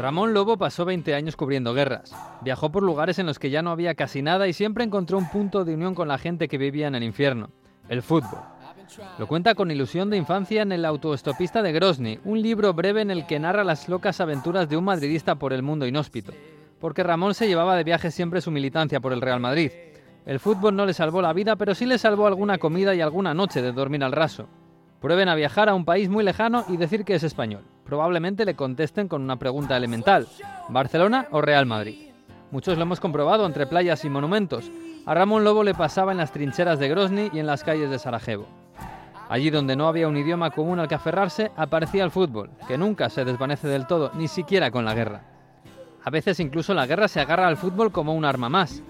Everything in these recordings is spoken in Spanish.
Ramón Lobo pasó 20 años cubriendo guerras. Viajó por lugares en los que ya no había casi nada y siempre encontró un punto de unión con la gente que vivía en el infierno, el fútbol. Lo cuenta con ilusión de infancia en El autoestopista de Grozny, un libro breve en el que narra las locas aventuras de un madridista por el mundo inhóspito, porque Ramón se llevaba de viaje siempre su militancia por el Real Madrid. El fútbol no le salvó la vida, pero sí le salvó alguna comida y alguna noche de dormir al raso. Prueben a viajar a un país muy lejano y decir que es español probablemente le contesten con una pregunta elemental, ¿Barcelona o Real Madrid? Muchos lo hemos comprobado entre playas y monumentos. A Ramón Lobo le pasaba en las trincheras de Grozny y en las calles de Sarajevo. Allí donde no había un idioma común al que aferrarse, aparecía el fútbol, que nunca se desvanece del todo, ni siquiera con la guerra. A veces incluso la guerra se agarra al fútbol como un arma más.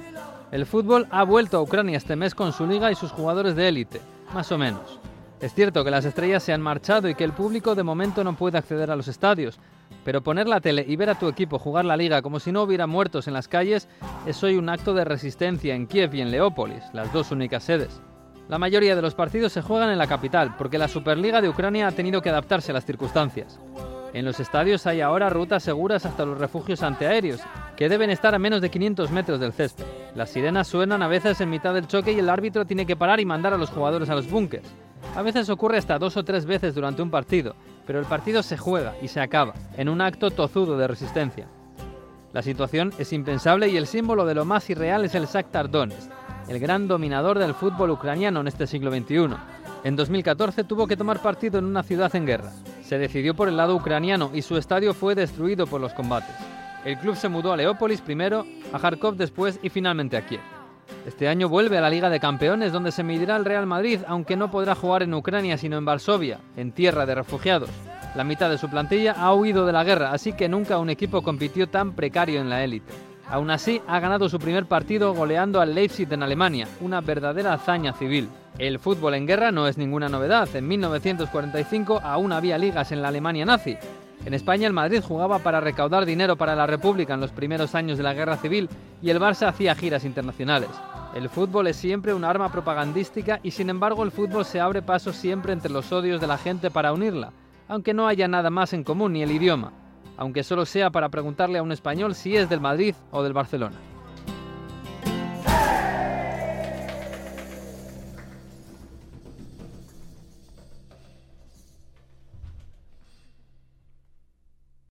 El fútbol ha vuelto a Ucrania este mes con su liga y sus jugadores de élite, más o menos. Es cierto que las estrellas se han marchado y que el público de momento no puede acceder a los estadios, pero poner la tele y ver a tu equipo jugar la liga como si no hubiera muertos en las calles es hoy un acto de resistencia en Kiev y en Leópolis, las dos únicas sedes. La mayoría de los partidos se juegan en la capital, porque la Superliga de Ucrania ha tenido que adaptarse a las circunstancias. En los estadios hay ahora rutas seguras hasta los refugios antiaéreos, que deben estar a menos de 500 metros del césped. Las sirenas suenan a veces en mitad del choque y el árbitro tiene que parar y mandar a los jugadores a los búnkers. A veces ocurre hasta dos o tres veces durante un partido, pero el partido se juega y se acaba, en un acto tozudo de resistencia. La situación es impensable y el símbolo de lo más irreal es el Shakhtar Donetsk, el gran dominador del fútbol ucraniano en este siglo XXI. En 2014 tuvo que tomar partido en una ciudad en guerra. Se decidió por el lado ucraniano y su estadio fue destruido por los combates. El club se mudó a Leópolis primero, a Kharkov después y finalmente a Kiev. Este año vuelve a la Liga de Campeones donde se medirá el Real Madrid, aunque no podrá jugar en Ucrania sino en Varsovia, en tierra de refugiados. La mitad de su plantilla ha huido de la guerra, así que nunca un equipo compitió tan precario en la élite. Aún así, ha ganado su primer partido goleando al Leipzig en Alemania, una verdadera hazaña civil. El fútbol en guerra no es ninguna novedad. En 1945 aún había ligas en la Alemania nazi. En España el Madrid jugaba para recaudar dinero para la República en los primeros años de la Guerra Civil y el Barça hacía giras internacionales. El fútbol es siempre un arma propagandística y sin embargo el fútbol se abre paso siempre entre los odios de la gente para unirla, aunque no haya nada más en común ni el idioma, aunque solo sea para preguntarle a un español si es del Madrid o del Barcelona.